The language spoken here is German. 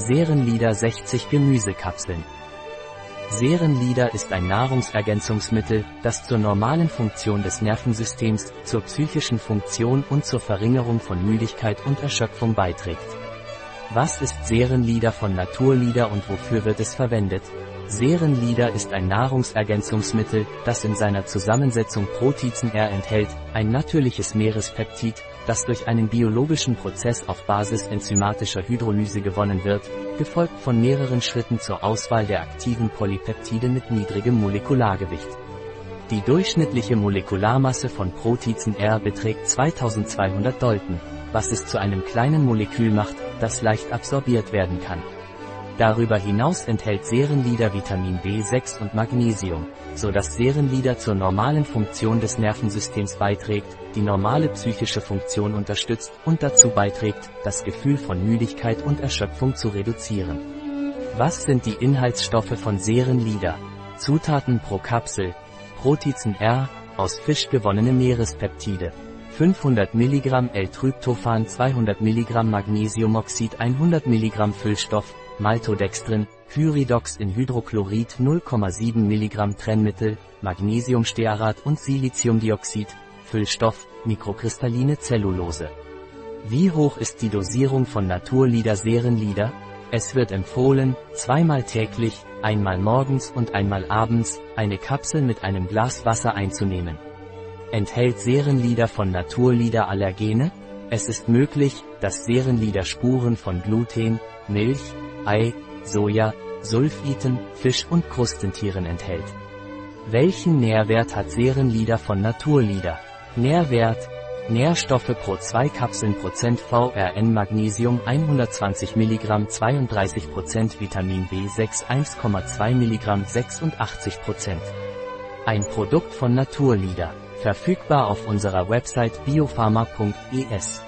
Serenlieder 60 Gemüsekapseln. Serenlieder ist ein Nahrungsergänzungsmittel, das zur normalen Funktion des Nervensystems, zur psychischen Funktion und zur Verringerung von Müdigkeit und Erschöpfung beiträgt. Was ist Serenlieder von Naturlieder und wofür wird es verwendet? Serenlieder ist ein Nahrungsergänzungsmittel, das in seiner Zusammensetzung Protizen R enthält, ein natürliches Meerespeptid, das durch einen biologischen Prozess auf Basis enzymatischer Hydrolyse gewonnen wird, gefolgt von mehreren Schritten zur Auswahl der aktiven Polypeptide mit niedrigem Molekulargewicht. Die durchschnittliche Molekularmasse von Protizen R beträgt 2200 Dalton, was es zu einem kleinen Molekül macht, das leicht absorbiert werden kann. Darüber hinaus enthält Serenlieder Vitamin B6 und Magnesium, so dass Serenlieder zur normalen Funktion des Nervensystems beiträgt, die normale psychische Funktion unterstützt und dazu beiträgt, das Gefühl von Müdigkeit und Erschöpfung zu reduzieren. Was sind die Inhaltsstoffe von Serenlieder? Zutaten pro Kapsel. Protizen R, aus Fisch gewonnene Meerespeptide. 500 mg L-Tryptophan 200 mg Magnesiumoxid 100 mg Füllstoff, Maltodextrin, Pyridox in Hydrochlorid 0,7 mg Trennmittel, Magnesiumstearat und Siliziumdioxid, Füllstoff, mikrokristalline Zellulose. Wie hoch ist die Dosierung von Naturlieder Serenlieder? Es wird empfohlen, zweimal täglich, einmal morgens und einmal abends, eine Kapsel mit einem Glas Wasser einzunehmen. Enthält Serenlieder von Naturlieder Allergene? Es ist möglich, dass Serenlieder Spuren von Gluten, Milch, Ei, Soja, Sulfiten, Fisch und Krustentieren enthält. Welchen Nährwert hat Serenlieder von Naturlieder? Nährwert Nährstoffe pro 2 Kapseln Prozent VRN Magnesium 120 mg 32% Vitamin B6 1,2 mg 86% Ein Produkt von Naturlieder. Verfügbar auf unserer Website biopharma.es.